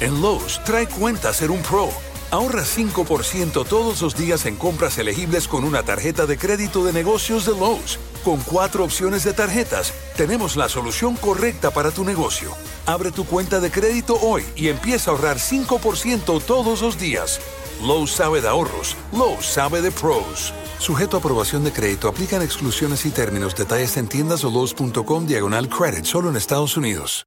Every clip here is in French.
En Lowe's, trae cuenta ser un pro. Ahorra 5% todos los días en compras elegibles con una tarjeta de crédito de negocios de Lowe's. Con cuatro opciones de tarjetas, tenemos la solución correcta para tu negocio. Abre tu cuenta de crédito hoy y empieza a ahorrar 5% todos los días. Lowe's sabe de ahorros, Lowe's sabe de pros. Sujeto a aprobación de crédito, aplican exclusiones y términos. Detalles en tiendas o Lowe's.com diagonal credit, solo en Estados Unidos.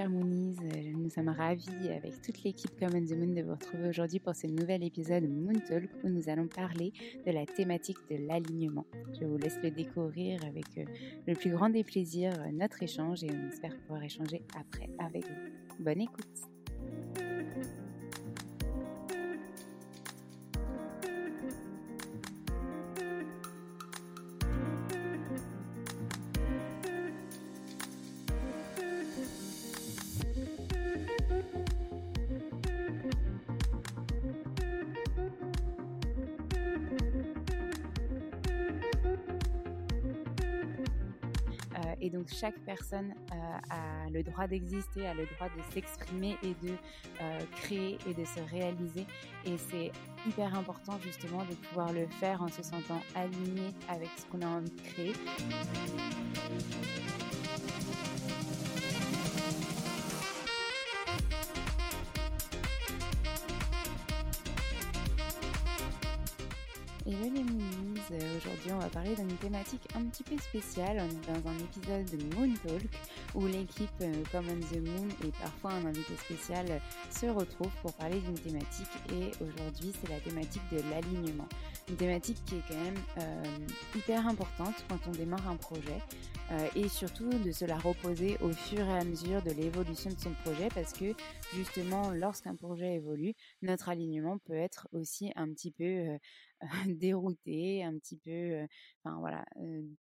Chers Moonies, Euh, nous sommes ravis avec toute l'équipe Common the Moon de vous retrouver aujourd'hui pour ce nouvel épisode Moon Talk où nous allons parler de la thématique de l'alignement. Je vous laisse le découvrir avec euh, le plus grand des plaisirs euh, notre échange et on espère pouvoir échanger après avec vous. Bonne écoute et donc chaque personne euh, a le droit d'exister, a le droit de s'exprimer et de euh, créer et de se réaliser. Et c'est hyper important justement de pouvoir le faire en se sentant aligné avec ce qu'on a envie de créer. Parler d'une thématique un petit peu spéciale. On est dans un épisode de Moon Talk où l'équipe euh, Common the Moon et parfois un invité spécial se retrouvent pour parler d'une thématique et aujourd'hui c'est la thématique de l'alignement. Une thématique qui est quand même euh, hyper importante quand on démarre un projet euh, et surtout de se la reposer au fur et à mesure de l'évolution de son projet parce que justement lorsqu'un projet évolue, notre alignement peut être aussi un petit peu dérouté, un petit peu, enfin voilà,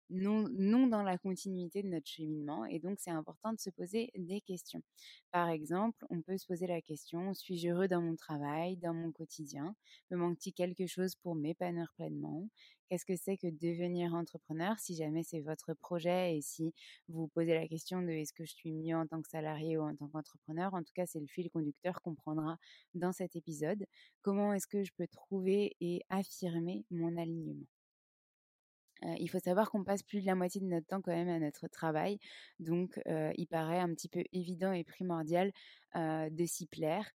non, non dans la continuité de notre cheminement. Et donc, c'est important de se poser des questions. Par exemple, on peut se poser la question, suis-je heureux dans mon travail, dans mon quotidien? Me manque-t-il quelque chose pour m'épanouir pleinement? Qu'est-ce que c'est que devenir entrepreneur si jamais c'est votre projet? Et si vous vous posez la question de est-ce que je suis mieux en tant que salarié ou en tant qu'entrepreneur? En tout cas, c'est le fil conducteur qu'on prendra dans cet épisode. Comment est-ce que je peux trouver et affirmer mon alignement? Euh, il faut savoir qu'on passe plus de la moitié de notre temps quand même à notre travail, donc euh, il paraît un petit peu évident et primordial euh, de s'y plaire,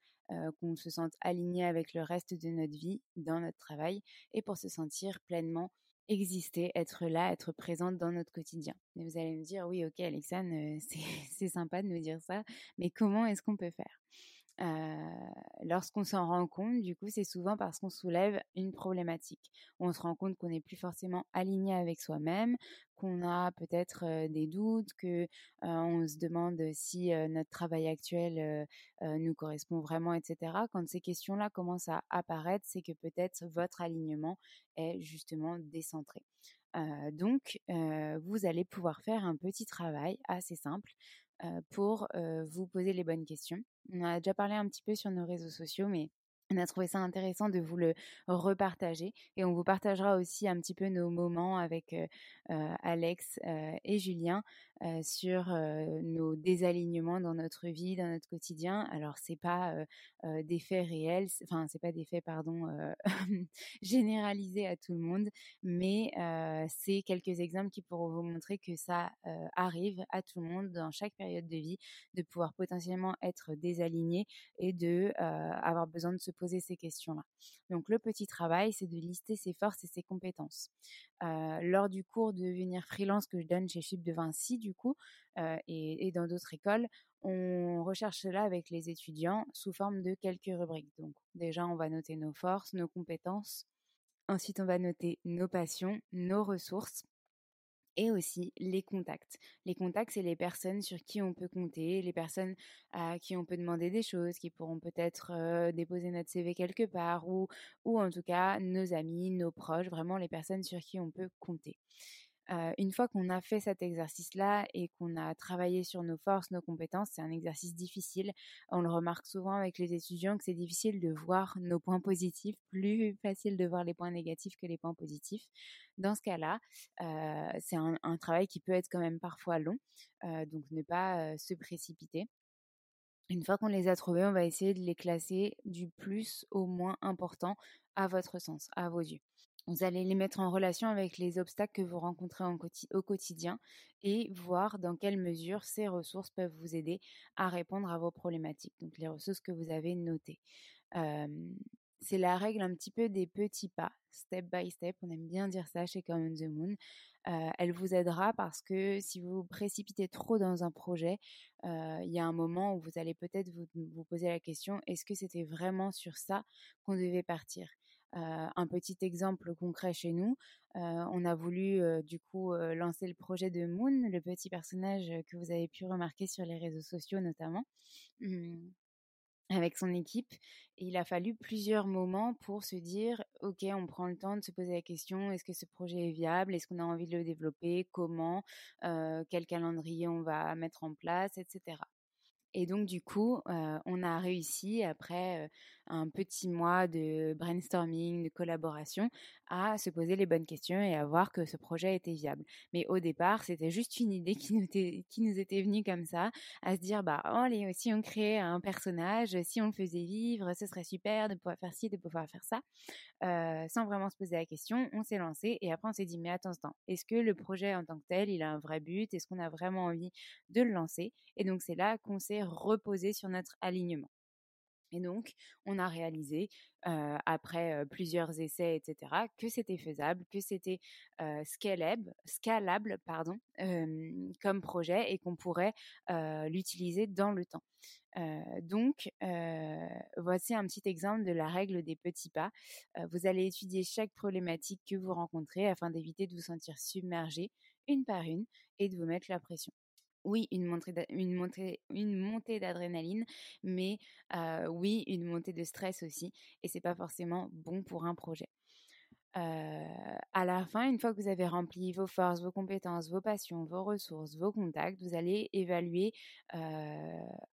qu'on se sente aligné avec le reste de notre vie dans notre travail et pour se sentir pleinement exister, être là, être présente dans notre quotidien. Et vous allez me dire, oui, ok, Alexandre, c'est sympa de nous dire ça, mais comment est-ce qu'on peut faire? Lorsqu'on s'en rend compte, du coup, c'est souvent parce qu'on soulève une problématique. On se rend compte qu'on n'est plus forcément aligné avec soi-même, qu'on a peut-être des doutes, que on se demande si notre travail actuel nous correspond vraiment, etc. Quand ces questions-là commencent à apparaître, c'est que peut-être votre alignement est justement décentré. donc, vous allez pouvoir faire un petit travail assez simple pour vous poser les bonnes questions. On a déjà parlé un petit peu sur nos réseaux sociaux, mais on a trouvé ça intéressant de vous le repartager et on vous partagera aussi un petit peu nos moments avec Alex et Julien sur nos désalignements dans notre vie, dans notre quotidien. Alors c'est pas des faits réels, enfin c'est pas des faits pardon généralisés à tout le monde, mais c'est quelques exemples qui pourront vous montrer que ça arrive à tout le monde dans chaque période de vie de pouvoir potentiellement être désaligné et de avoir besoin de se poser ces questions-là. Donc le petit travail, c'est de lister ses forces et ses compétences. lors du cours de devenir freelance que je donne chez Chip de Vinci, du coup, et, dans d'autres écoles, on recherche cela avec les étudiants sous forme de quelques rubriques. Donc déjà, on va noter nos forces, nos compétences. Ensuite, on va noter nos passions, nos ressources et aussi les contacts. Les contacts, c'est les personnes sur qui on peut compter, les personnes à qui on peut demander des choses, qui pourront peut-être déposer notre CV quelque part, ou, ou en tout cas nos amis, nos proches, vraiment les personnes sur qui on peut compter une fois qu'on a fait cet exercice-là et qu'on a travaillé sur nos forces, nos compétences, c'est un exercice difficile. On le remarque souvent avec les étudiants que c'est difficile de voir nos points positifs, plus facile de voir les points négatifs que les points positifs. Dans ce cas-là, c'est un, travail qui peut être quand même parfois long, donc ne pas se précipiter. Une fois qu'on les a trouvés, on va essayer de les classer du plus au moins important à votre sens, à vos yeux. Vous allez les mettre en relation avec les obstacles que vous rencontrez au quotidien et voir dans quelle mesure ces ressources peuvent vous aider à répondre à vos problématiques. Donc les ressources que vous avez notées. c'est la règle un petit peu des petits pas, step by step. On aime bien dire ça chez Common the Moon. elle vous aidera parce que si vous précipitez trop dans un projet, il y a un moment où vous allez peut-être vous poser la question est-ce que c'était vraiment sur ça qu'on devait partir? Un petit exemple concret chez nous, on a voulu du coup lancer le projet de Moon, le petit personnage que vous avez pu remarquer sur les réseaux sociaux notamment. Mmh, avec son équipe. Il a fallu plusieurs moments pour se dire, OK, on prend le temps de se poser la question, est-ce que ce projet est viable? Est-ce qu'on a envie de le développer? Comment? Quel calendrier on va mettre en place? Etc. Et donc, du coup, on a réussi, après un petit mois de brainstorming, de collaboration, à se poser les bonnes questions et à voir que ce projet était viable. Mais au départ, c'était juste une idée qui nous était, qui nous était venue comme ça, à se dire, bah, allez, si on créait un personnage, si on le faisait vivre, ce serait super de pouvoir faire ci, de pouvoir faire ça, sans vraiment se poser la question. On s'est lancé et après, on s'est dit, mais attends, attends, est-ce que le projet en tant que tel, il a un vrai but? Est-ce qu'on a vraiment envie de le lancer Et donc, c'est là qu'on s'est reposer sur notre alignement. Et donc, on a réalisé, après plusieurs essais, etc., que c'était faisable, que c'était scalable, comme projet et qu'on pourrait l'utiliser dans le temps. donc, voici un petit exemple de la règle des petits pas. vous allez étudier chaque problématique que vous rencontrez afin d'éviter de vous sentir submergé une par une et de vous mettre la pression oui, une montée, d'adrénaline, mais oui, une montée de stress aussi. Et c'est pas forcément bon pour un projet. à la fin, une fois que vous avez rempli vos forces, vos compétences, vos passions, vos ressources, vos contacts, vous allez évaluer,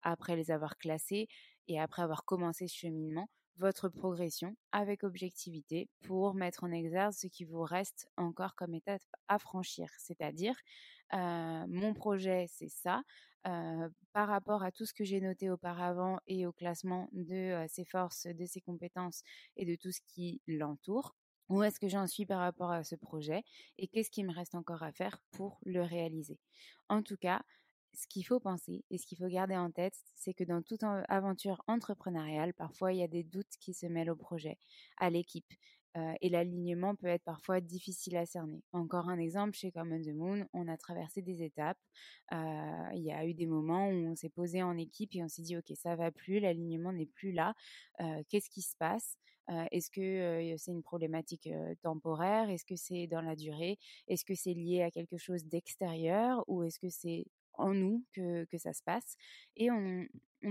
après les avoir classés et après avoir commencé ce cheminement, votre progression avec objectivité pour mettre en exergue ce qui vous reste encore comme étape à franchir. C'est-à-dire, mon projet, c'est ça. par rapport à tout ce que j'ai noté auparavant et au classement de ses forces, de ses compétences et de tout ce qui l'entoure, où est-ce que j'en suis par rapport à ce projet et qu'est-ce qui me reste encore à faire pour le réaliser? En tout cas, ce qu'il faut penser et ce qu'il faut garder en tête, c'est que dans toute aventure entrepreneuriale, parfois il y a des doutes qui se mêlent au projet, à l'équipe. Euh, et l'alignement peut être parfois difficile à cerner. Encore un exemple, chez Common the Moon, on a traversé des étapes. Euh, il y a eu des moments où on s'est posé en équipe et on s'est dit, OK, ça va plus, l'alignement n'est plus là. Euh, qu'est-ce qui se passe? Est-ce que c'est une problématique temporaire? Est-ce que c'est dans la durée? Est-ce que c'est lié à quelque chose d'extérieur ou est-ce que c'est en nous que, ça se passe. Et on,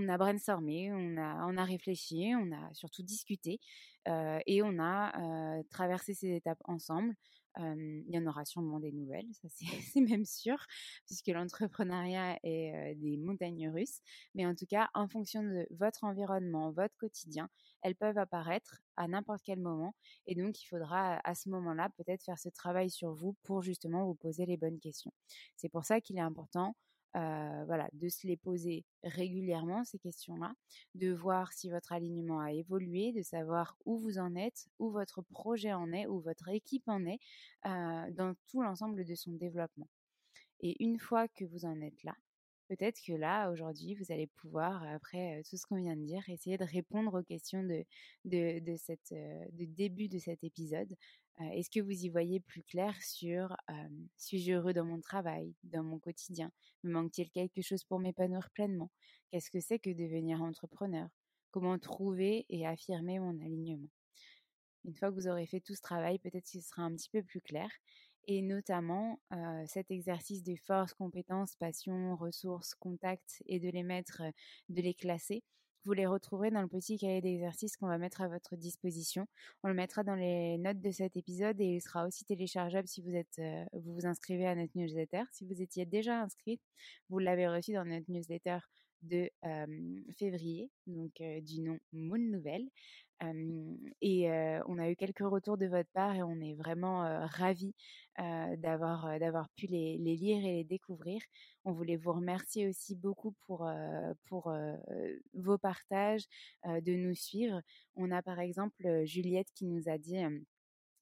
a brainstormé, on a, on a réfléchi, on a surtout discuté euh, et on a euh, traversé ces étapes ensemble. il y en aura sûrement des nouvelles, c'est même sûr, puisque l'entrepreneuriat est euh, des montagnes russes. Mais en tout cas, en fonction de votre environnement, votre quotidien, elles peuvent apparaître à n'importe quel moment. Et donc, il faudra à ce moment-là peut-être faire ce travail sur vous pour justement vous poser les bonnes questions. C'est pour ça qu'il est important euh, voilà, de se les poser régulièrement, ces questions-là, de voir si votre alignement a évolué, de savoir où vous en êtes, où votre projet en est, où votre équipe en est, euh, dans tout l'ensemble de son développement. Et une fois que vous en êtes là, peut-être que là, aujourd'hui, vous allez pouvoir, après tout ce qu'on vient de dire, essayer de répondre aux questions de, de, de début de cet épisode. Est-ce que vous y voyez plus clair sur suis-je heureux dans mon travail, dans mon quotidien? Me manque-t-il quelque chose pour m'épanouir pleinement? Qu'est-ce que c'est que devenir entrepreneur? Comment trouver et affirmer mon alignement? Une fois que vous aurez fait tout ce travail, peut-être ce sera un petit peu plus clair. Et notamment, cet exercice des forces, compétences, passions, ressources, contacts et de les mettre, de les classer, vous les retrouverez dans le petit cahier d'exercice qu'on va mettre à votre disposition. On le mettra dans les notes de cet épisode et il sera aussi téléchargeable si vous êtes, vous vous inscrivez à notre newsletter. Si vous étiez déjà inscrit, vous l'avez reçu dans notre newsletter de février, donc du nom Moon Nouvelle. et on a eu quelques retours de votre part et on est vraiment ravis d'avoir d'avoir pu les, les, lire et les découvrir. On voulait vous remercier aussi beaucoup pour pour vos partages, de nous suivre. On a par exemple Juliette qui nous a dit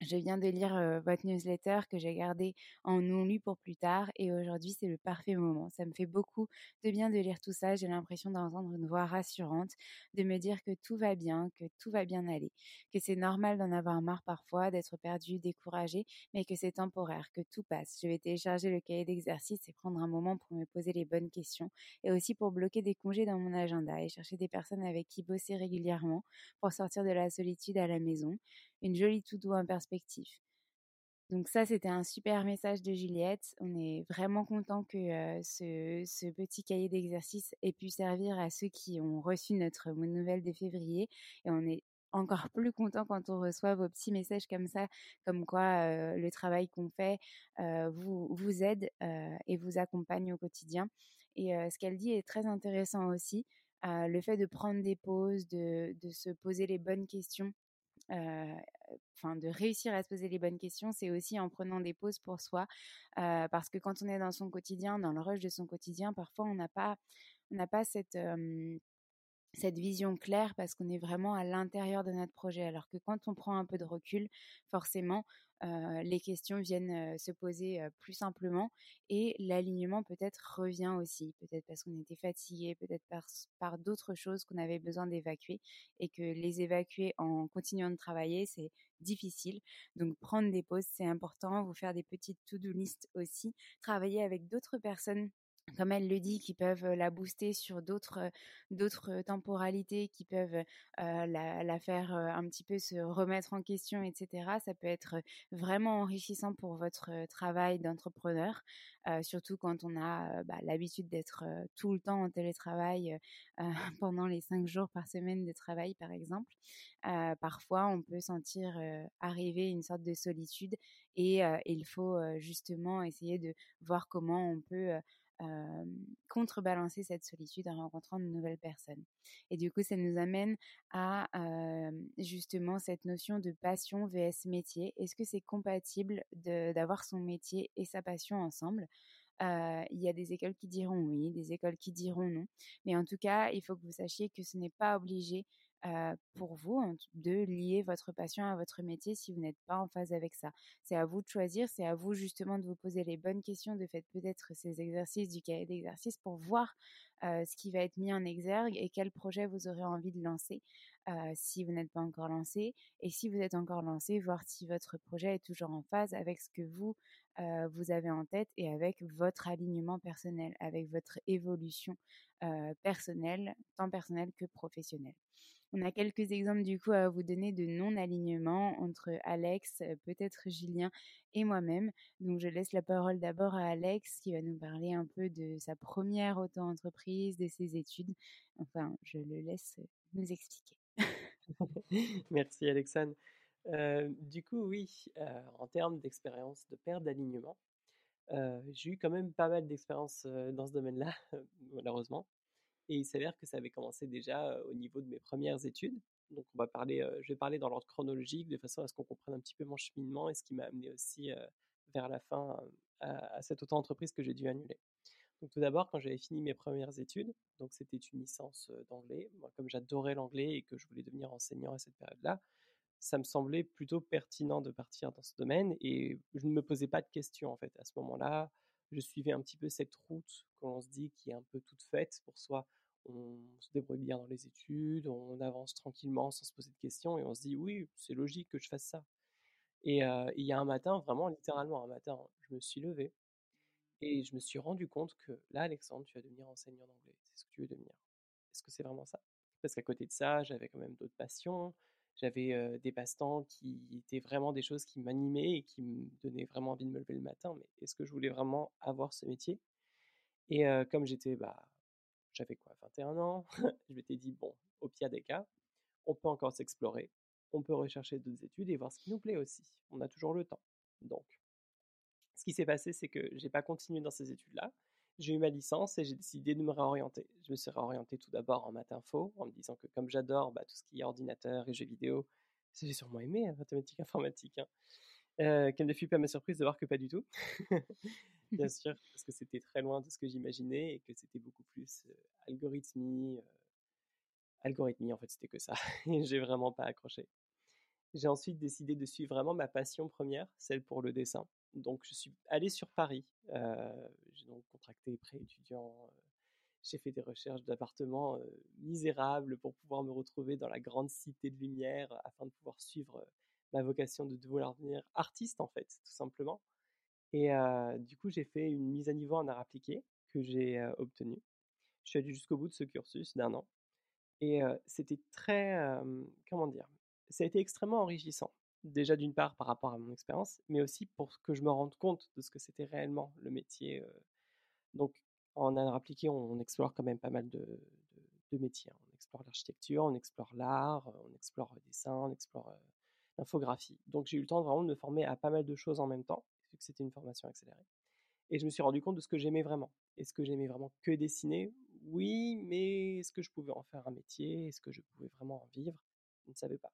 je viens de lire votre newsletter que j'ai gardé en non lu pour plus tard et aujourd'hui c'est le parfait moment. Ça me fait beaucoup de bien de lire tout ça. J'ai l'impression d'entendre une voix rassurante, de me dire que tout va bien, que tout va bien aller, que c'est normal d'en avoir marre parfois, d'être perdu, découragé, mais que c'est temporaire, que tout passe. Je vais télécharger le cahier d'exercice et prendre un moment pour me poser les bonnes questions et aussi pour bloquer des congés dans mon agenda et chercher des personnes avec qui bosser régulièrement pour sortir de la solitude à la maison une jolie to-do en perspective. Donc ça, c'était un super message de Juliette. On est vraiment content que ce, petit cahier d'exercice ait pu servir à ceux qui ont reçu notre nouvelle de février. Et on est encore plus content quand on reçoit vos petits messages comme ça, comme quoi le travail qu'on fait vous, aide et vous accompagne au quotidien. Et ce qu'elle dit est très intéressant aussi. le fait de prendre des pauses, de se poser les bonnes questions enfin de réussir à se poser les bonnes questions, c'est aussi en prenant des pauses pour soi, parce que quand on est dans son quotidien, dans le rush de son quotidien, parfois on n'a pas, on n'a pas cette cette vision claire parce qu'on est vraiment à l'intérieur de notre projet. Alors que quand on prend un peu de recul, forcément, les questions viennent se poser plus simplement et l'alignement peut-être revient aussi, peut-être parce qu'on était fatigué, peut-être par, par d'autres choses qu'on avait besoin d'évacuer et que les évacuer en continuant de travailler, c'est difficile. Donc prendre des pauses, c'est important, vous faire des petites to-do list aussi, travailler avec d'autres personnes comme elle le dit, qui peuvent la booster sur d'autres temporalités, qui peuvent la, la, faire un petit peu se remettre en question, etc. Ça peut être vraiment enrichissant pour votre travail d'entrepreneur, surtout quand on a bah, l'habitude d'être tout le temps en télétravail pendant les cinq jours par semaine de travail, par exemple. parfois, on peut sentir arriver une sorte de solitude et il faut justement essayer de voir comment on peut contrebalancer cette solitude en rencontrant de nouvelles personnes. Et du coup, ça nous amène à justement cette notion de passion vs métier. Est-ce que c'est compatible d'avoir son métier et sa passion ensemble? Il y a des écoles qui diront oui, des écoles qui diront non. Mais en tout cas, il faut que vous sachiez que ce n'est pas obligé pour vous de lier votre passion à votre métier si vous n'êtes pas en phase avec ça. C'est à vous de choisir, c'est à vous justement de vous poser les bonnes questions, de faire peut-être ces exercices du cahier d'exercice pour voir ce qui va être mis en exergue et quel projet vous aurez envie de lancer si vous n'êtes pas encore lancé. Et si vous êtes encore lancé, voir si votre projet est toujours en phase avec ce que vous, vous avez en tête et avec votre alignement personnel, avec votre évolution personnelle, tant personnelle que professionnelle. On a quelques exemples du coup à vous donner de non-alignement entre Alex, peut-être Julien et moi-même. Donc je laisse la parole d'abord à Alex qui va nous parler un peu de sa première auto-entreprise, de ses études. Enfin, je le laisse nous expliquer. Merci Alexandre. du coup, oui, en termes d'expérience de perte d'alignement, j'ai eu quand même pas mal d'expérience dans ce domaine-là, malheureusement. Et il s'avère que ça avait commencé déjà au niveau de mes premières études. Donc, on va parler, je vais parler dans l'ordre chronologique de façon à ce qu'on comprenne un petit peu mon cheminement et ce qui m'a amené aussi vers la fin à, cette auto-entreprise que j'ai dû annuler. Tout d'abord, quand j'avais fini mes premières études, donc c'était une licence d'anglais. Comme j'adorais l'anglais et que je voulais devenir enseignant à cette période-là, ça me semblait plutôt pertinent de partir dans ce domaine et je ne me posais pas de questions en fait à ce moment-là. Je suivais un petit peu cette route qu'on se dit qui est un peu toute faite pour soi on se débrouille bien dans les études, on avance tranquillement sans se poser de questions et on se dit oui, c'est logique que je fasse ça. Et il y a un matin, vraiment littéralement un matin, je me suis levé et je me suis rendu compte que là, Alexandre, tu vas devenir enseignant d'anglais. C'est ce que tu veux devenir. Est-ce que c'est vraiment ça? Parce qu'à côté de ça, j'avais quand même d'autres passions. J'avais des passe-temps qui étaient vraiment des choses qui m'animaient et qui me donnaient vraiment envie de me lever le matin. Mais est-ce que je voulais vraiment avoir ce métier? Et comme j'étais bah, j'avais quoi, 21 ans, je m'étais dit, bon, au pire des cas, on peut encore s'explorer, on peut rechercher d'autres études et voir ce qui nous plaît aussi. On a toujours le temps. Donc, ce qui s'est passé, c'est que j'ai pas continué dans ces études-là. J'ai eu ma licence et j'ai décidé de me réorienter. Je me suis réorienté tout d'abord en maths info, en me disant que comme j'adore bah, tout ce qui est ordinateur et jeux vidéo, j'ai sûrement aimé la hein, mathématiques informatique. Hein. Euh, quelle ne fut pas ma surprise de voir que pas du tout. bien sûr, parce que c'était très loin de ce que j'imaginais et que c'était beaucoup plus algorithmie. algorithmie, en fait, c'était que ça. et j'ai vraiment pas accroché. J'ai ensuite décidé de suivre vraiment ma passion première, celle pour le dessin. Donc, je suis allé sur Paris. j'ai donc contracté prêt étudiant. j'ai fait des recherches d'appartements misérables pour pouvoir me retrouver dans la grande cité de lumière afin de pouvoir suivre ma vocation de vouloir devenir artiste, en fait, tout simplement. Et du coup, j'ai fait une mise à niveau en art appliqué que j'ai obtenue. Je suis allé jusqu'au bout de ce cursus d'un an. Et c'était très, comment dire, ça a été extrêmement enrichissant. Déjà d'une part par rapport à mon expérience, mais aussi pour que je me rende compte de ce que c'était réellement le métier. Donc en art appliqué, on, explore quand même pas mal de, métiers. Hein. On explore l'architecture, on explore l'art, on explore le dessin, on explore l'infographie. Donc j'ai eu le temps vraiment de me former à pas mal de choses en même temps vu que c'était une formation accélérée. Et je me suis rendu compte de ce que j'aimais vraiment. Est-ce que j'aimais vraiment que dessiner? Oui, mais est-ce que je pouvais en faire un métier? Est-ce que je pouvais vraiment en vivre? Je ne savais pas.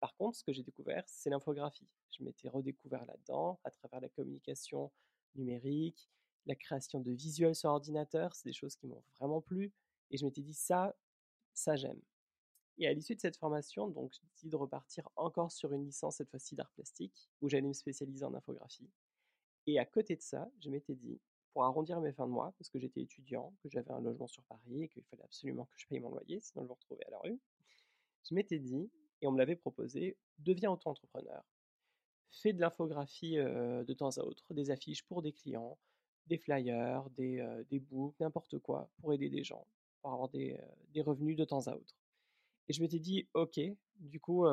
Par contre, ce que j'ai découvert, c'est l'infographie. Je m'étais redécouvert là-dedans à travers la communication numérique, la création de visuels sur ordinateur. C'est des choses qui m'ont vraiment plu. Et je m'étais dit, ça, Ça, j'aime. Et à l'issue de cette formation, donc, j'ai décidé de repartir encore sur une licence, cette fois-ci d'art plastique, où j'allais me spécialiser en infographie. Et à côté de ça, je m'étais dit, pour arrondir mes fins de mois, parce que j'étais étudiant, que j'avais un logement sur Paris et qu'il fallait absolument que je paye mon loyer, sinon je me retrouvais à la rue, je m'étais dit, et on me l'avait proposé, deviens auto-entrepreneur. Fais de l'infographie de temps à autre, des affiches pour des clients, des flyers, des, des books, n'importe quoi, pour aider des gens, pour avoir des, des revenus de temps à autre. Et je m'étais dit, ok, du coup,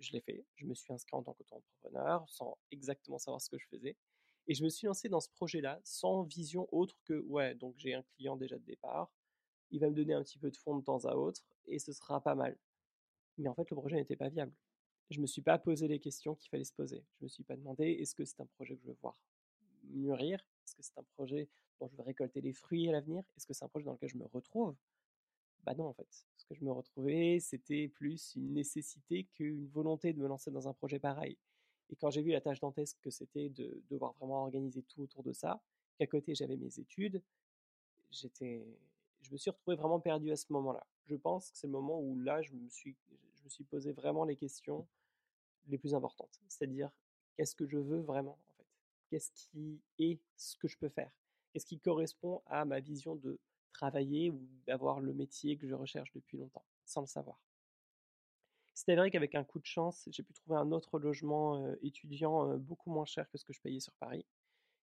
je l'ai fait. Je me suis inscrit en tant qu'auto-entrepreneur sans exactement savoir ce que je faisais. Et je me suis lancé dans ce projet-là sans vision autre que, ouais, donc j'ai un client déjà de départ, il va me donner un petit peu de fonds de temps à autre et ce sera pas mal. Mais en fait, le projet n'était pas viable. Je ne me suis pas posé les questions qu'il fallait se poser. Je ne me suis pas demandé, est-ce que c'est un projet que je veux voir mûrir? Est-ce que c'est un projet dont je vais récolter les fruits à l'avenir? Est-ce que c'est un projet dans lequel je me retrouve? Bah non, en fait. Ce que je me retrouvais, c'était plus une nécessité qu'une volonté de me lancer dans un projet pareil. Et quand j'ai vu la tâche dantesque que c'était de devoir vraiment organiser tout autour de ça, qu'à côté j'avais mes études, j'étais, je me suis retrouvé vraiment perdu à ce moment-là. Je pense que c'est le moment où là, je me suis, me suis posé vraiment les questions les plus importantes. C'est-à-dire, qu'est-ce que je veux vraiment en fait? Qu'est-ce qui est ce que je peux faire? Qu'est-ce qui correspond à ma vision de travailler ou d'avoir le métier que je recherche depuis longtemps, sans le savoir? C'est vrai qu'avec un coup de chance, j'ai pu trouver un autre logement étudiant beaucoup moins cher que ce que je payais sur Paris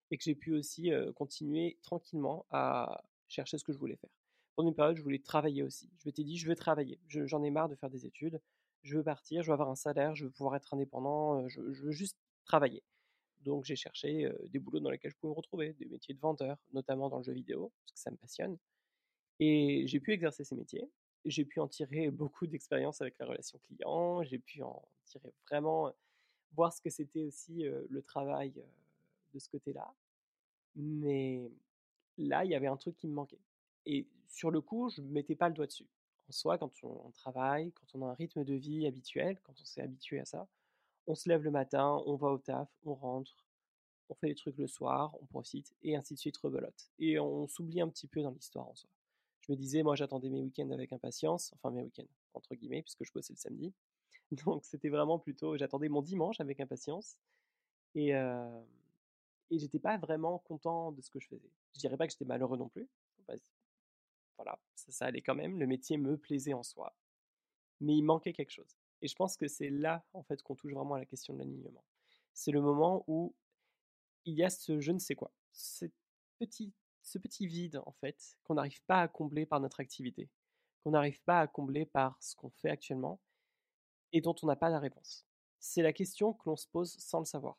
et que j'ai pu aussi continuer tranquillement à chercher ce que je voulais faire. Pendant une période, je voulais travailler aussi. Je m'étais dit, je veux travailler. J'en ai marre de faire des études. Je veux partir, je veux avoir un salaire, je veux pouvoir être indépendant, je, veux juste travailler. Donc j'ai cherché des boulots dans lesquels je pouvais me retrouver, des métiers de vendeur, notamment dans le jeu vidéo, parce que ça me passionne. Et j'ai pu exercer ces métiers j'ai pu en tirer beaucoup d'expérience avec la relation client, j'ai pu en tirer vraiment, voir ce que c'était aussi le travail de ce côté-là. Mais là, il y avait un truc qui me manquait. Et sur le coup, je ne mettais pas le doigt dessus. En soi, quand on, travaille, quand on a un rythme de vie habituel, quand on s'est habitué à ça, on se lève le matin, on va au taf, on rentre, on fait les trucs le soir, on profite, et ainsi de suite, rebelote. Et on s'oublie un petit peu dans l'histoire en soi je me disais, moi, j'attendais mes week-ends avec impatience, enfin mes week-ends, entre guillemets, puisque je bossais le samedi. Donc, c'était vraiment plutôt, j'attendais mon dimanche avec impatience. Et, euh, et j'étais pas vraiment content de ce que je faisais. Je dirais pas que j'étais malheureux non plus. Voilà, ça, allait quand même. Le métier me plaisait en soi. Mais il manquait quelque chose. Et je pense que c'est là, en fait, qu'on touche vraiment à la question de l'alignement. C'est le moment où il y a ce je ne sais quoi, cette petite ce petit vide, en fait, qu'on n'arrive pas à combler par notre activité, qu'on n'arrive pas à combler par ce qu'on fait actuellement et dont on n'a pas la réponse. C'est la question que l'on se pose sans le savoir,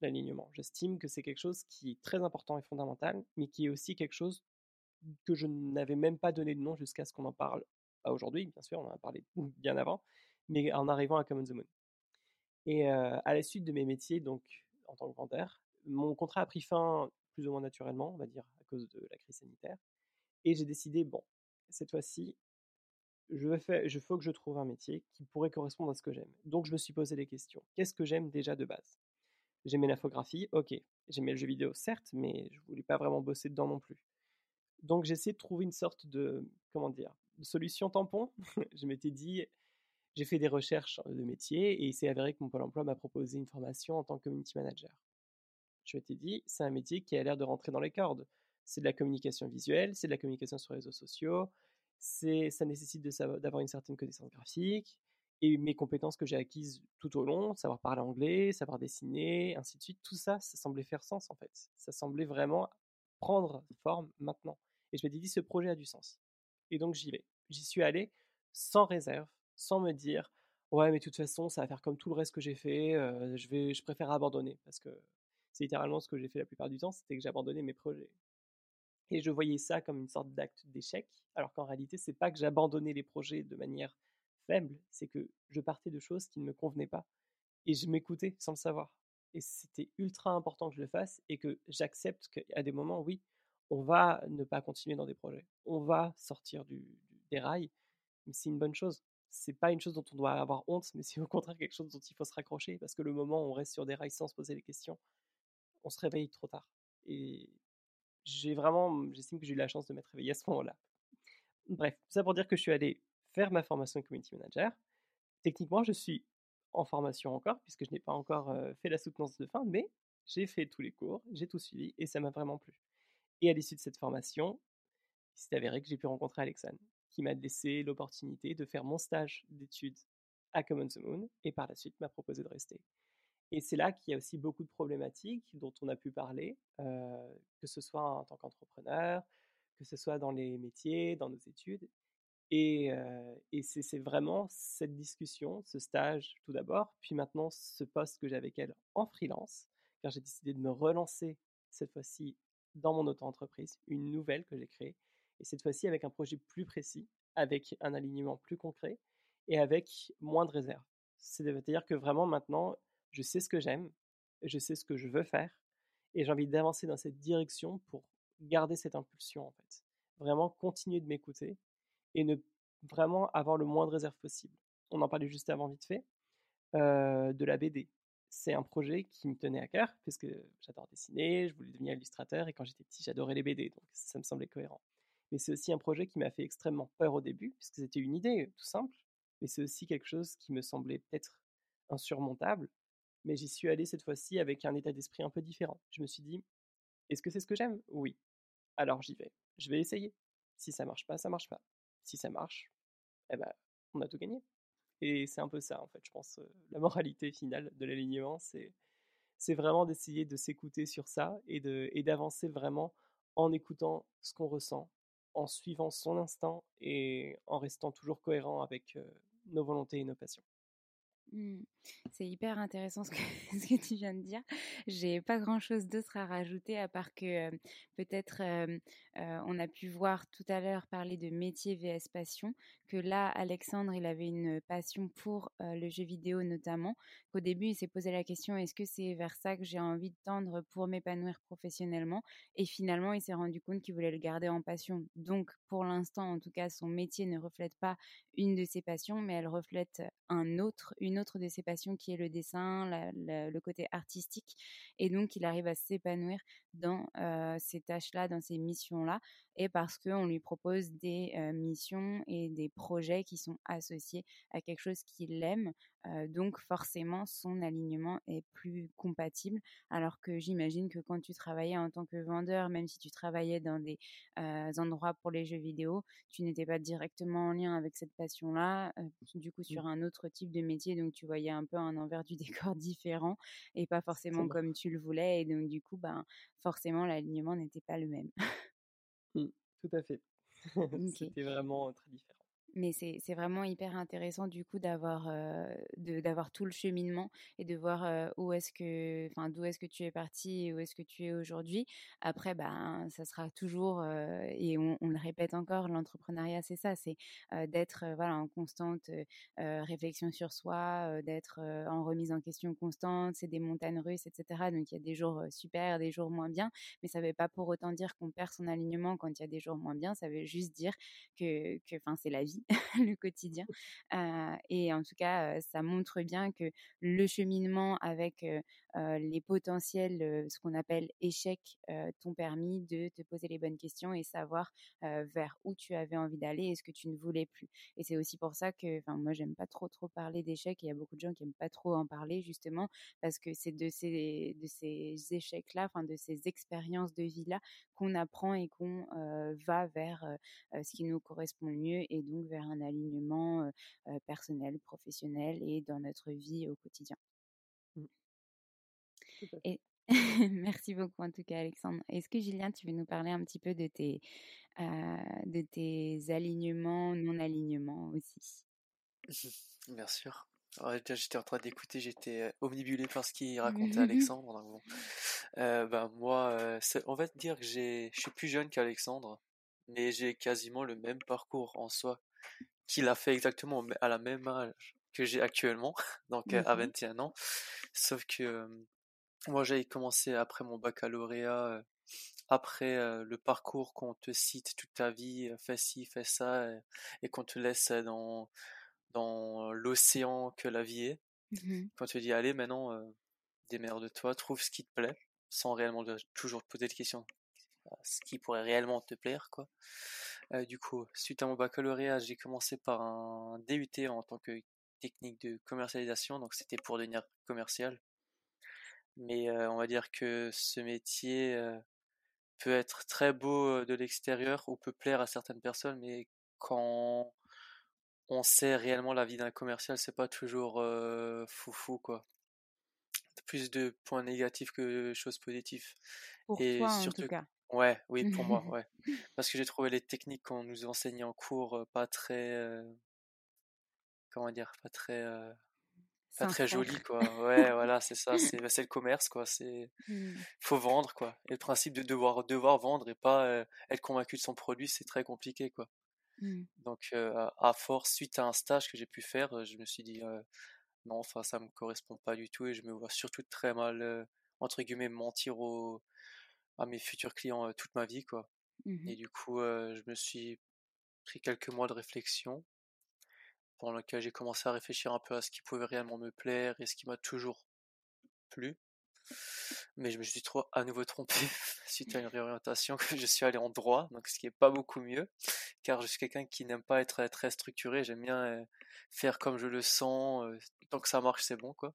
l'alignement. J'estime que c'est quelque chose qui est très important et fondamental, mais qui est aussi quelque chose que je n'avais même pas donné de nom jusqu'à ce qu'on en parle aujourd'hui, bien sûr, on en a parlé bien avant, mais en arrivant à Common the Moon. Et à la suite de mes métiers, donc en tant que vendeur, mon contrat a pris fin plus ou moins naturellement, on va dire, à cause de la crise sanitaire. Et j'ai décidé, bon, cette fois-ci, je veux faire, je faut que je trouve un métier qui pourrait correspondre à ce que j'aime. Donc je me suis posé les questions. Qu'est-ce que j'aime déjà de base? J'aimais l'infographie, ok. J'aimais le jeu vidéo, certes, mais je voulais pas vraiment bosser dedans non plus. Donc j'ai essayé de trouver une sorte de, comment dire, solution tampon. je m'étais dit, j'ai fait des recherches de métier et il s'est avéré que mon Pôle emploi m'a proposé une formation en tant que community manager je t'ai dit, c'est un métier qui a l'air de rentrer dans les cordes. C'est de la communication visuelle, c'est de la communication sur les réseaux sociaux, c'est, ça nécessite d'avoir une certaine connaissance graphique, et mes compétences que j'ai acquises tout au long, savoir parler anglais, savoir dessiner, ainsi de suite, tout ça, ça semblait faire sens en fait. Ça semblait vraiment prendre forme maintenant. Et je m'étais dit, ce projet a du sens. Et donc j'y vais. J'y suis allé sans réserve, sans me dire, ouais, mais de toute façon, ça va faire comme tout le reste que j'ai fait, euh, je, vais, je préfère abandonner parce que c'est littéralement ce que j'ai fait la plupart du temps, c'était que j'abandonnais mes projets. Et je voyais ça comme une sorte d'acte d'échec, alors qu'en réalité, c'est pas que j'abandonnais les projets de manière faible, c'est que je partais de choses qui ne me convenaient pas. Et je m'écoutais sans le savoir. Et c'était ultra important que je le fasse et que j'accepte qu'à des moments, oui, on va ne pas continuer dans des projets. On va sortir du, des rails, mais c'est une bonne chose. C'est pas une chose dont on doit avoir honte, mais c'est au contraire quelque chose dont il faut se raccrocher parce que le moment où on reste sur des rails sans se poser les questions, on se réveille trop tard. Et j'ai vraiment, j'estime que j'ai eu la chance de m'être réveillé à ce moment-là. Bref, ça pour dire que je suis allé faire ma formation de community manager. Techniquement, je suis en formation encore, puisque je n'ai pas encore fait la soutenance de fin, mais j'ai fait tous les cours, j'ai tout suivi et ça m'a vraiment plu. Et à l'issue de cette formation, il s'est avéré que j'ai pu rencontrer Alexandre, qui m'a laissé l'opportunité de faire mon stage d'études à Common the Moon et par la suite m'a proposé de rester. Et c'est là qu'il y a aussi beaucoup de problématiques dont on a pu parler, que ce soit en tant qu'entrepreneur, que ce soit dans les métiers, dans nos études. Et, et c'est vraiment cette discussion, ce stage tout d'abord, puis maintenant ce poste que j'ai avec elle en freelance, car j'ai décidé de me relancer cette fois-ci dans mon auto-entreprise, une nouvelle que j'ai créée, et cette fois-ci avec un projet plus précis, avec un alignement plus concret et avec moins de réserves. C'est-à-dire que vraiment maintenant, je sais ce que j'aime, je sais ce que je veux faire, et j'ai envie d'avancer dans cette direction pour garder cette impulsion en fait. Vraiment continuer de m'écouter et ne vraiment avoir le moins de réserve possible. On en parlait juste avant vite fait, euh, de la BD. C'est un projet qui me tenait à cœur, puisque j'adore dessiner, je voulais devenir illustrateur, et quand j'étais petit, j'adorais les BD, donc ça me semblait cohérent. Mais c'est aussi un projet qui m'a fait extrêmement peur au début, puisque c'était une idée tout simple, mais c'est aussi quelque chose qui me semblait peut-être insurmontable, mais j'y suis allé cette fois-ci avec un état d'esprit un peu différent. Je me suis dit, est-ce que c'est ce que j'aime? Oui. Alors j'y vais. Je vais essayer. Si ça marche pas, ça marche pas. Si ça marche, eh ben, on a tout gagné. Et c'est un peu ça, en fait, je pense. la moralité finale de l'alignement, c'est, vraiment d'essayer de s'écouter sur ça et d'avancer vraiment en écoutant ce qu'on ressent, en suivant son instinct et en restant toujours cohérent avec nos volontés et nos passions. Mmh. C'est hyper intéressant ce que, tu viens de dire. J'ai pas grand chose d'autre à rajouter à part que peut-être on a pu voir tout à l'heure parler de métier vs passion, que là Alexandre il avait une passion pour le jeu vidéo notamment. Qu'au début il s'est posé la question est-ce que c'est vers ça que j'ai envie de tendre pour m'épanouir professionnellement? Et finalement il s'est rendu compte qu'il voulait le garder en passion. Donc pour l'instant en tout cas son métier ne reflète pas une de ses passions, mais elle reflète un autre, une autre de ses passions qui est le dessin, le côté artistique. Et donc, il arrive à s'épanouir dans ces tâches-là, dans ces missions-là, et parce qu'on lui propose des missions et des projets qui sont associés à quelque chose qu'il aime. donc, forcément, son alignement est plus compatible. Alors que j'imagine que quand tu travaillais en tant que vendeur, même si tu travaillais dans des endroits pour les jeux vidéo, tu n'étais pas directement en lien avec cette passion-là, du coup, mmh. sur un autre type de métier. Donc, tu voyais un peu un envers du décor différent et pas forcément comme tu le voulais. Et donc, du coup, ben, forcément, l'alignement n'était pas le même. Mmh, tout à fait. C'était vraiment très différent mais c'est vraiment hyper intéressant du coup d'avoir d'avoir tout le cheminement et de voir où est-ce que enfin d'où est-ce que tu es parti et où est-ce que tu es aujourd'hui. Après ben ça sera toujours et on, le répète encore l'entrepreneuriat c'est ça c'est d'être voilà en constante réflexion sur soi d'être en remise en question constante c'est des montagnes russes etc donc il y a des jours super des jours moins bien. Mais ça veut pas pour autant dire qu'on perd son alignement quand il y a des jours moins bien. Ça veut juste dire que que enfin c'est la vie le quotidien. et en tout cas, ça montre bien que le cheminement avec les potentiels, ce qu'on appelle échecs, t'ont permis de te poser les bonnes questions et savoir vers où tu avais envie d'aller et ce que tu ne voulais plus. Et c'est aussi pour ça que, moi, j'aime pas trop trop parler d'échecs. Il y a beaucoup de gens qui aiment pas trop en parler justement parce que c'est de ces de ces échecs-là, de ces expériences de vie-là qu'on apprend et qu'on va vers ce qui nous correspond le mieux et donc vers un alignement personnel, professionnel et dans notre vie au quotidien. Mmh. Et merci beaucoup en tout cas Alexandre. Est-ce que Julien, tu veux nous parler un petit peu de tes, de tes alignements, non-alignements aussi? Bien sûr. j'étais en train d'écouter, j'étais omnibulé par ce qu'il racontait Alexandre. bah, moi, on va dire que je suis plus jeune qu'Alexandre, mais j'ai quasiment le même parcours en soi qu'il a fait exactement à la même âge que j'ai actuellement, donc à 21 mmh ans. Sauf que moi j'ai commencé après mon baccalauréat, après le parcours qu'on te cite toute ta vie, fais ci, fais ça, et, qu'on te laisse dans, dans l'océan que la vie est. Mmh quand tu dis allez maintenant, démerde-toi, trouve ce qui te plaît, sans réellement toujours te poser de questions ce qui pourrait réellement te plaire quoi du coup, suite à mon baccalauréat, j'ai commencé par un DUT en tant que technique de commercialisation, donc c'était pour devenir commercial. Mais on va dire que ce métier peut être très beau de l'extérieur ou peut plaire à certaines personnes, mais quand on sait réellement la vie d'un commercial, c'est pas toujours foufou quoi. Plus de points négatifs que de choses positives. Pour Et toi, surtout, en tout cas. Ouais, oui, pour moi, ouais. Parce que j'ai trouvé les techniques qu'on nous enseignait en cours pas très, comment dire, pas très, pas très joli quoi. Ouais, voilà, c'est ça. C'est, bah, c'est le commerce quoi. C'est, mmh. faut vendre quoi. Et le principe de devoir devoir vendre et pas être convaincu de son produit, c'est très compliqué quoi. Mmh. Donc à force, suite à un stage que j'ai pu faire, je me suis dit non, enfin ça me correspond pas du tout et je me vois surtout très mal entre guillemets mentir aux, à mes futurs clients toute ma vie quoi. Mmh et du coup, je me suis pris quelques mois de réflexion pendant lequel j'ai commencé à réfléchir un peu à ce qui pouvait réellement me plaire et ce qui m'a toujours plu. Mais je me suis trop à nouveau trompé suite à une réorientation que je suis allé en droit, donc ce qui est pas beaucoup mieux, car je suis quelqu'un qui n'aime pas être très structuré, j'aime bien faire comme je le sens, tant que ça marche c'est bon quoi.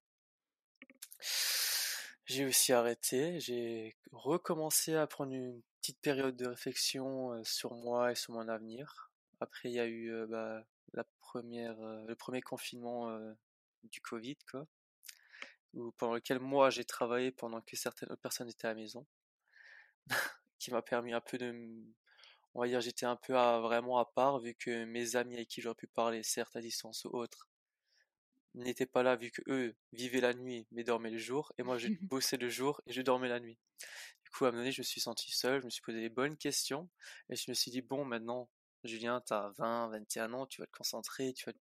J'ai aussi arrêté, j'ai recommencé à prendre une petite période de réflexion sur moi et sur mon avenir. Après il y a eu bah, la première, le premier confinement du Covid quoi pendant lequel moi j'ai travaillé pendant que certaines autres personnes étaient à la maison, qui m'a permis un peu de, on va dire, j'étais un peu vraiment à part vu que mes amis avec qui j'aurais pu parler, certes à distance ou autre, n'étaient pas là vu que eux vivaient la nuit mais dormaient le jour et moi je bossais le jour et je dormais la nuit. Du coup à un moment donné je me suis senti seul, je me suis posé des bonnes questions et je me suis dit bon maintenant Julien t'as 20, 21 ans, tu vas te concentrer, tu vas te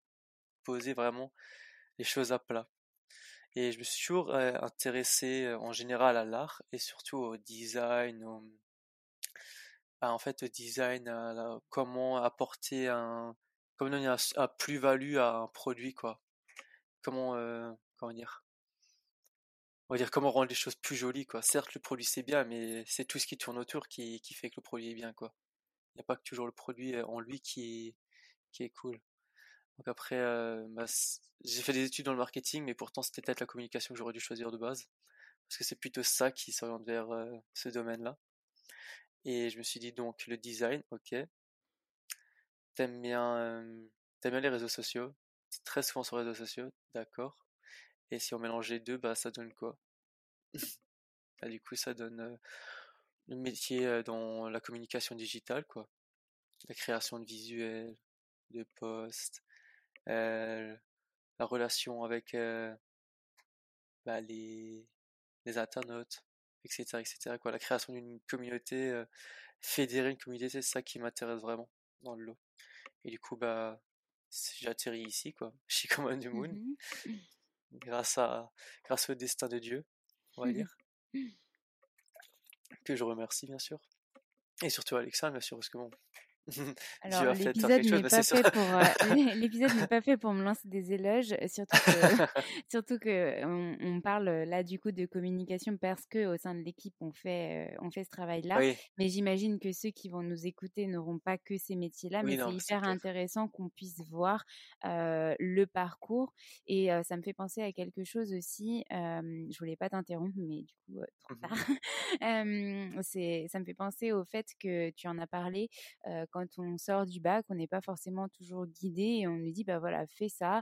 poser vraiment les choses à plat. Et je me suis toujours intéressé en général à l'art et surtout au design, en fait au design, à comment apporter un, comment donner un, plus-value à un produit quoi. Comment, comment dire, on va dire comment rendre les choses plus jolies quoi. Certes le produit c'est bien, mais c'est tout ce qui tourne autour qui, fait que le produit est bien quoi. Il n'y a pas que toujours le produit en lui qui est cool. Donc après, bah, j'ai fait des études dans le marketing, mais pourtant c'était peut-être la communication que j'aurais dû choisir de base, parce que c'est plutôt ça qui s'oriente vers ce domaine-là. Et je me suis dit donc le design, ok. T'aimes bien, t'aimes bien les réseaux sociaux, très souvent sur les réseaux sociaux, d'accord. Et si on mélange les deux, bah ça donne quoi? Bah, Du coup, ça donne le métier dans la communication digitale, quoi, la création de visuels, de posts, euh, la relation avec euh, bah, les, les internautes, etc., etc. Quoi. La création d'une communauté, euh, fédérer une communauté, c'est ça qui m'intéresse vraiment dans le lot. Et du coup, bah, j'ai atterri ici, quoi, chez Common du Moon, mmh grâce, à, grâce au destin de Dieu, on va dire, que je remercie, bien sûr. Et surtout Alexa, bien sûr, parce que bon, Alors, l'épisode n'est pas, fait pour, euh, pas fait pour me lancer des éloges, euh, surtout que, surtout que on, parle euh, là du coup de communication parce que au sein de l'équipe on fait, on fait ce travail-là. Mais j'imagine que ceux qui vont nous écouter n'auront pas que ces métiers-là, mais c'est hyper intéressant qu'on puisse voir le parcours. Et ça me fait penser à quelque chose aussi. je voulais pas t'interrompre, mais du coup trop mmh tard. c'est, ça me fait penser au fait que tu en as parlé quand on sort du bac, on n'est pas forcément toujours guidé et on nous dit bah voilà, fais ça,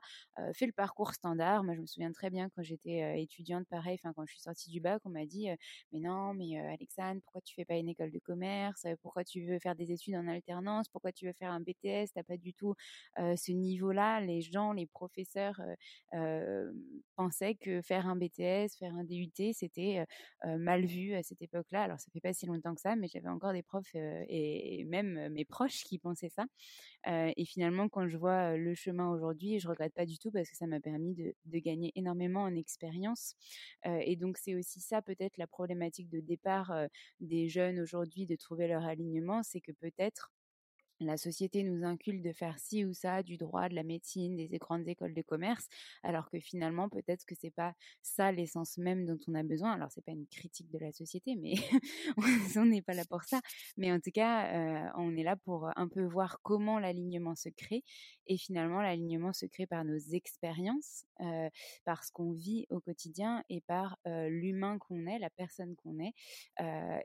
fais le parcours standard. Moi, je me souviens très bien quand j'étais étudiante, pareil, enfin quand je suis sortie du bac, on m'a dit mais non, mais Alexandre, pourquoi tu fais pas une école de commerce? Pourquoi tu veux faire des études en alternance? Pourquoi tu veux faire un BTS T'as pas du tout ce niveau-là. Les gens, les professeurs pensaient que faire un BTS, faire un DUT, c'était mal vu à cette époque-là. Alors ça fait pas si longtemps que ça, mais j'avais encore des profs et même mes profs qui pensaient ça. et finalement, quand je vois le chemin aujourd'hui, je regrette pas du tout parce que ça m'a permis de, gagner énormément en expérience. et donc, c'est aussi ça peut-être la problématique de départ des jeunes aujourd'hui de trouver leur alignement, c'est que peut-être la société nous inculque de faire ci ou ça, du droit, de la médecine, des grandes écoles de commerce, alors que finalement peut-être que c'est pas ça l'essence même dont on a besoin. Alors c'est pas une critique de la société, mais on n'est pas là pour ça. Mais en tout cas, on est là pour un peu voir comment l'alignement se crée. Et finalement, l'alignement se crée par nos expériences, par ce qu'on vit au quotidien et par l'humain qu'on est, la personne qu'on est.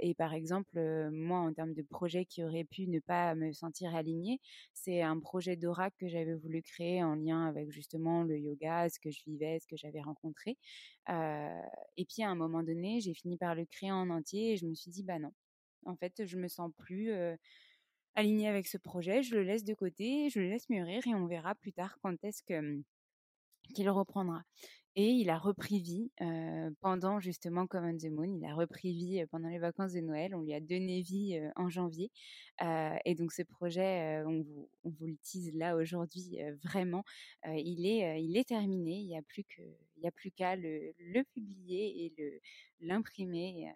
et par exemple, moi, en termes de projets qui auraient pu ne pas me sentir aligné C'est un projet d'oracle que j'avais voulu créer en lien avec justement le yoga, ce que je vivais, ce que j'avais rencontré. et puis à un moment donné, j'ai fini par le créer en entier et je me suis dit, bah non, en fait, je me sens plus alignée avec ce projet, je le laisse de côté, je le laisse mûrir et on verra plus tard quand est-ce mmh, qu'il reprendra. Et il a repris vie pendant justement Common the Moon. Il a repris vie pendant les vacances de Noël. On lui a donné vie en janvier. et donc ce projet, on vous, le tease là aujourd'hui vraiment. il est, terminé. Il n'y a plus qu'à le, le, publier et le l'imprimer.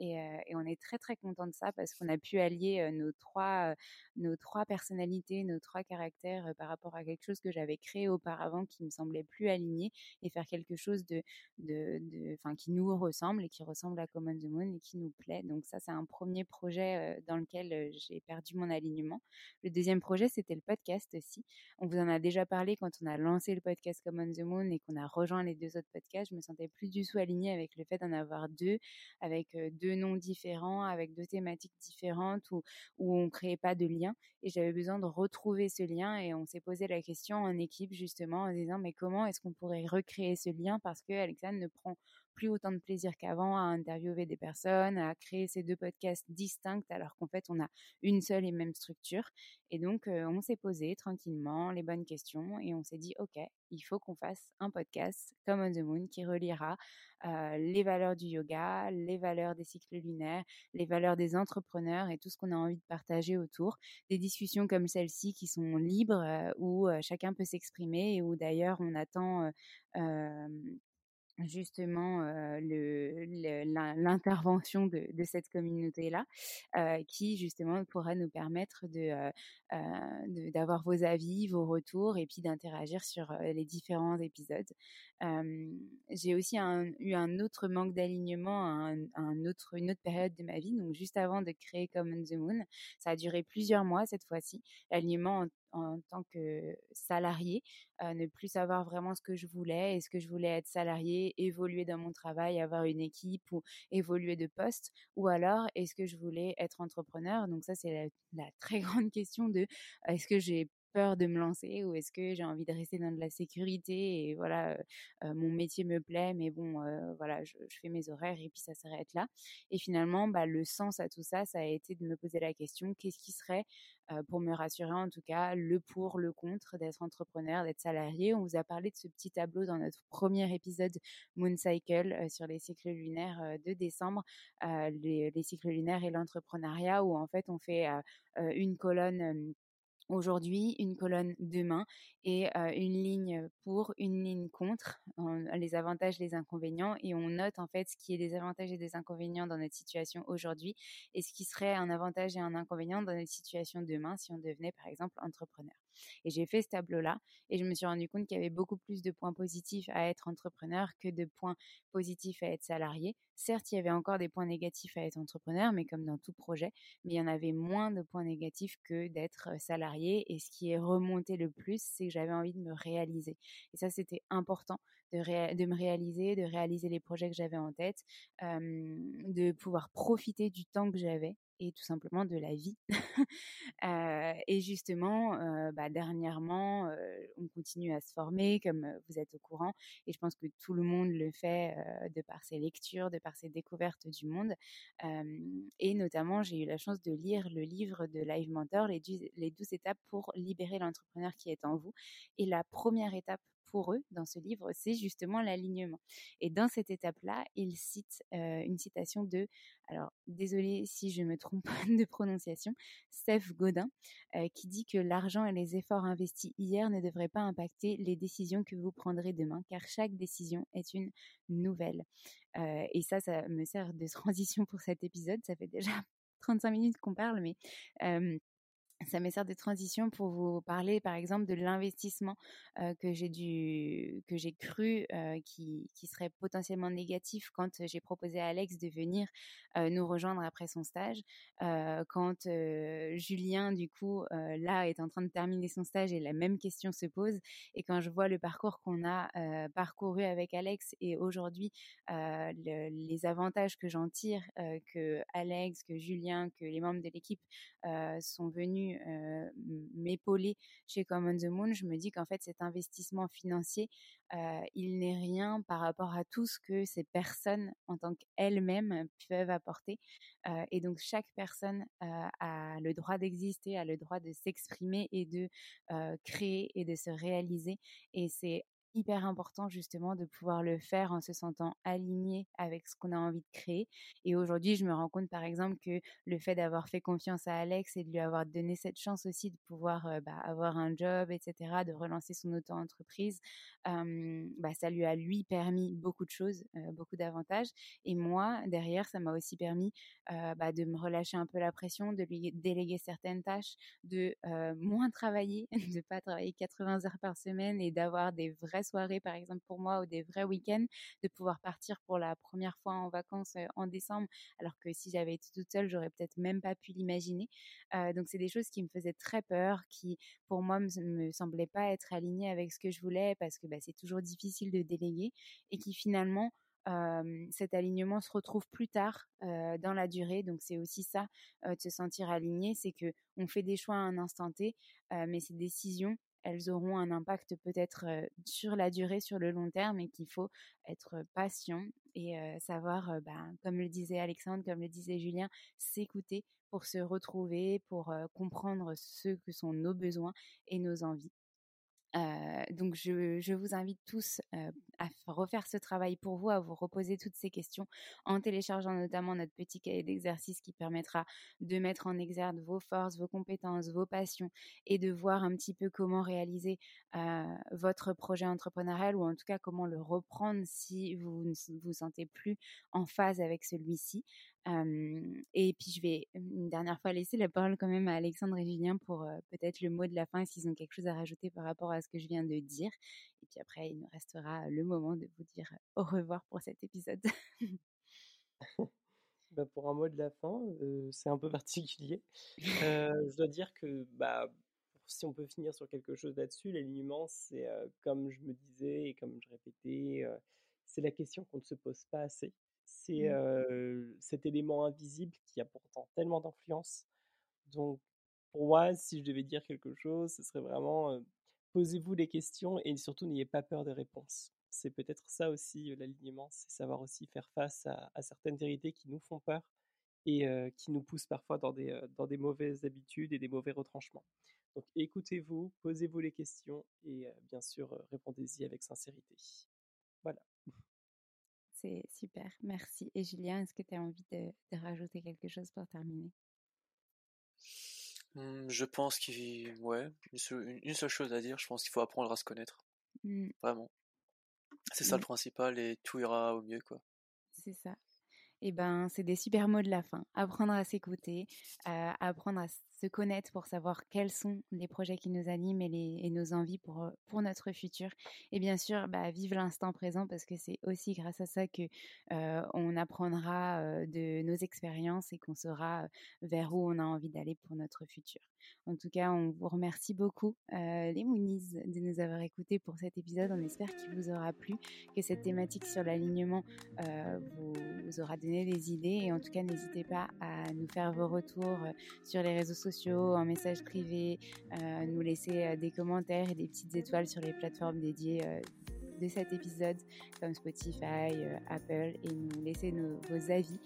Et, et, on est très très content de ça parce qu'on a pu allier nos trois, nos trois personnalités, nos trois caractères par rapport à quelque chose que j'avais créé auparavant qui me semblait plus aligné et faire quelque chose de, de, de qui nous ressemble et qui ressemble à Common the Moon et qui nous plaît. Donc ça, c'est un premier projet dans lequel j'ai perdu mon alignement. Le deuxième projet, c'était le podcast aussi. On vous en a déjà parlé quand on a lancé le podcast Common the Moon et qu'on a rejoint les deux autres podcasts. Je me sentais plus du tout alignée avec le fait d'en avoir deux, avec deux noms différents, avec deux thématiques différentes où, où on créait pas de lien. Et j'avais besoin de retrouver ce lien et on s'est posé la question en équipe justement en disant mais comment est-ce qu'on pourrait recréer ce lien parce que Alexandre ne prend plus autant de plaisir qu'avant à interviewer des personnes, à créer ces deux podcasts distincts alors qu'en fait on a une seule et même structure. Et donc on s'est posé tranquillement les bonnes questions et on s'est dit ok, il faut qu'on fasse un podcast comme On the Moon qui reliera les valeurs du yoga, les valeurs des cycles lunaires, les valeurs des entrepreneurs et tout ce qu'on a envie de partager autour. Des discussions comme celle-ci qui sont libres, où chacun peut s'exprimer et où d'ailleurs on attend justement l'intervention de, cette communauté-là, qui justement pourra nous permettre de d'avoir vos avis, vos retours et puis d'interagir sur les différents épisodes. J'ai aussi eu un autre manque d'alignement un, autre, une autre période de ma vie, donc juste avant de créer Common the Moon. Ça a duré plusieurs mois cette fois-ci. L'alignement en tant que salarié, ne plus savoir vraiment ce que je voulais. Est-ce que je voulais être salarié, évoluer dans mon travail, avoir une équipe ou évoluer de poste Ou alors, est-ce que je voulais être entrepreneur? Donc ça, c'est la, la, très grande question de est-ce que j'ai peur de me lancer ou est-ce que j'ai envie de rester dans de la sécurité et voilà mon métier me plaît mais bon voilà je, fais mes horaires et puis ça s'arrête là. Et finalement bah, le sens à tout ça ça a été de me poser la question qu'est-ce qui serait pour me rassurer en tout cas le pour le contre d'être entrepreneur d'être salarié? On vous a parlé de ce petit tableau dans notre premier épisode Moon Cycle sur les cycles lunaires de décembre les, les, cycles lunaires et l'entrepreneuriat où en fait on fait une colonne aujourd'hui, une colonne demain et une ligne pour, une ligne contre, les avantages, les inconvénients, et on note en fait ce qui est des avantages et des inconvénients dans notre situation aujourd'hui et ce qui serait un avantage et un inconvénient dans notre situation demain si on devenait par exemple entrepreneur. Et j'ai fait ce tableau-là et je me suis rendu compte qu'il y avait beaucoup plus de points positifs à être entrepreneur que de points positifs à être salarié. Certes, il y avait encore des points négatifs à être entrepreneur, mais comme dans tout projet, mais il y en avait moins de points négatifs que d'être salarié. Et ce qui est remonté le plus, c'est que j'avais envie de me réaliser. Et ça, c'était important de, de, me réaliser, de réaliser les projets que j'avais en tête, de pouvoir profiter du temps que j'avais et tout simplement de la vie. et justement, bah, dernièrement, on continue à se former, comme vous êtes au courant, et je pense que tout le monde le fait de par ses lectures, de par ses découvertes du monde. et notamment, j'ai eu la chance de lire le livre de Live Mentor, les, les 12 étapes pour libérer l'entrepreneur qui est en vous. Et la première étape pour eux dans ce livre, c'est justement l'alignement. Et dans cette étape-là, il cite une citation de, alors désolé si je me trompe de prononciation, Seth Godin, qui dit que l'argent et les efforts investis hier ne devraient pas impacter les décisions que vous prendrez demain, car chaque décision est une nouvelle. et ça, ça me sert de transition pour cet épisode. Ça fait déjà 35 minutes qu'on parle, mais ça me sert de transition pour vous parler, par exemple, de l'investissement que j'ai dû, que j'ai cru qui, qui, serait potentiellement négatif quand j'ai proposé à Alex de venir nous rejoindre après son stage. quand Julien, du coup, là, est en train de terminer son stage et la même question se pose. Et quand je vois le parcours qu'on a parcouru avec Alex et aujourd'hui, les avantages que j'en tire, que Alex, que Julien, que les membres de l'équipe sont venus m'épauler chez Common the Moon, je me dis qu'en fait cet investissement financier, il n'est rien par rapport à tout ce que ces personnes en tant qu'elles-mêmes peuvent apporter. et donc chaque personne a le droit d'exister, a le droit de s'exprimer et de créer et de se réaliser. Et c'est hyper important justement de pouvoir le faire en se sentant aligné avec ce qu'on a envie de créer. Et aujourd'hui, je me rends compte par exemple que le fait d'avoir fait confiance à Alex et de lui avoir donné cette chance aussi de pouvoir bah, avoir un job, etc., de relancer son auto-entreprise, bah, ça lui a lui permis beaucoup de choses, beaucoup d'avantages. Et moi, derrière, ça m'a aussi permis bah, de me relâcher un peu la pression, de lui déléguer certaines tâches, de moins travailler, de pas travailler 80 heures par semaine et d'avoir des vraies soirées, par exemple pour moi, ou des vrais week-ends, de pouvoir partir pour la première fois en vacances en décembre, alors que si j'avais été toute seule, j'aurais peut-être même pas pu l'imaginer. donc c'est des choses qui me faisaient très peur, qui pour moi me, me semblaient pas être alignées avec ce que je voulais, parce que bah, c'est toujours difficile de déléguer, et qui finalement cet alignement se retrouve plus tard dans la durée. Donc c'est aussi ça de se sentir aligné, c'est que on fait des choix à un instant T, mais ces décisions elles auront un impact peut-être sur la durée, sur le long terme, et qu'il faut être patient et savoir, ben, comme le disait Alexandre, comme le disait Julien, s'écouter pour se retrouver, pour comprendre ce que sont nos besoins et nos envies donc je, vous invite tous à refaire ce travail pour vous, à vous reposer toutes ces questions en téléchargeant notamment notre petit cahier d'exercice qui permettra de mettre en exergue vos forces, vos compétences, vos passions et de voir un petit peu comment réaliser votre projet entrepreneurial ou en tout cas comment le reprendre si vous ne vous sentez plus en phase avec celui-ci et puis je vais une dernière fois laisser la parole quand même à Alexandre et Julien pour peut-être le mot de la fin s'ils ont quelque chose à rajouter par rapport à ce que je viens de dire. Et puis après, il nous restera le moment de vous dire au revoir pour cet épisode. bah pour un mot de la fin, c'est un peu particulier. je dois dire que bah, si on peut finir sur quelque chose là-dessus, l'alignement, c'est comme je me disais et comme je répétais, c'est la question qu'on ne se pose pas assez c'est mmh. cet élément invisible qui a pourtant tellement d'influence. Donc, pour moi, si je devais dire quelque chose, ce serait vraiment posez-vous les questions et surtout n'ayez pas peur des réponses. C'est peut-être ça aussi l'alignement, c'est savoir aussi faire face à, certaines vérités qui nous font peur et qui nous poussent parfois dans des, dans des mauvaises habitudes et des mauvais retranchements. Donc écoutez-vous, posez-vous les questions et bien sûr répondez-y avec sincérité. Voilà. C'est super, merci. Et Julien, est-ce que tu as envie de, rajouter quelque chose pour terminer? Mmh, Je pense qu'il ouais, une seule, chose à dire, je pense qu'il faut apprendre à se connaître. Mmh. Vraiment. C'est ça le principal et tout ira au mieux, quoi. C'est ça. Et eh ben, c'est des super mots de la fin. Apprendre à s'écouter, apprendre à se connaître pour savoir quels sont les projets qui nous animent et, nos envies pour, euh, pour notre futur. Et bien sûr, bah, vivre l'instant présent parce que c'est aussi grâce à ça que euh, on apprendra euh, de nos expériences et qu'on saura vers où on a envie d'aller pour notre futur. En tout cas, on vous remercie beaucoup, les Moonies, de nous avoir écoutés pour cet épisode. On espère qu'il vous aura plu, que cette thématique sur l'alignement vous, vous, aura donné des idées. Et en tout cas, n'hésitez pas à nous faire vos retours sur les réseaux sociaux en message privé, euh, nous laisser euh, des commentaires et des petites étoiles sur les plateformes dédiées euh, de cet épisode comme Spotify, Apple et nous laisser vos avis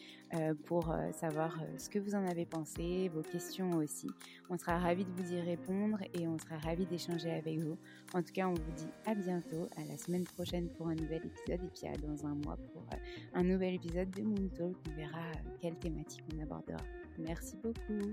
pour savoir ce que vous en avez pensé, vos questions aussi. On sera ravis de vous y répondre et on sera ravis d'échanger avec vous. En tout cas, on vous dit à bientôt, à la semaine prochaine pour un nouvel épisode et puis à dans un mois pour un nouvel épisode de Moon Talk. On verra quelle thématique on abordera. Merci beaucoup.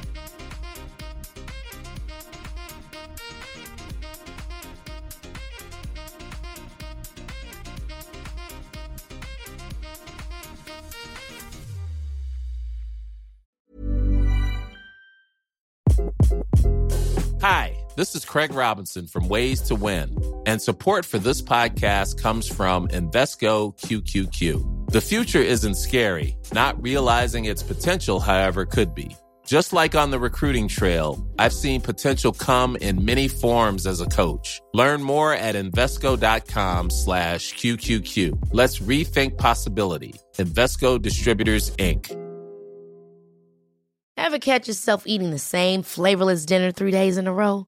This is Craig Robinson from Ways to Win, and support for this podcast comes from Invesco QQQ. The future isn't scary, not realizing its potential, however, could be. Just like on the recruiting trail, I've seen potential come in many forms as a coach. Learn more at Invesco.com slash QQQ. Let's rethink possibility. Invesco Distributors, Inc. Ever catch yourself eating the same flavorless dinner three days in a row?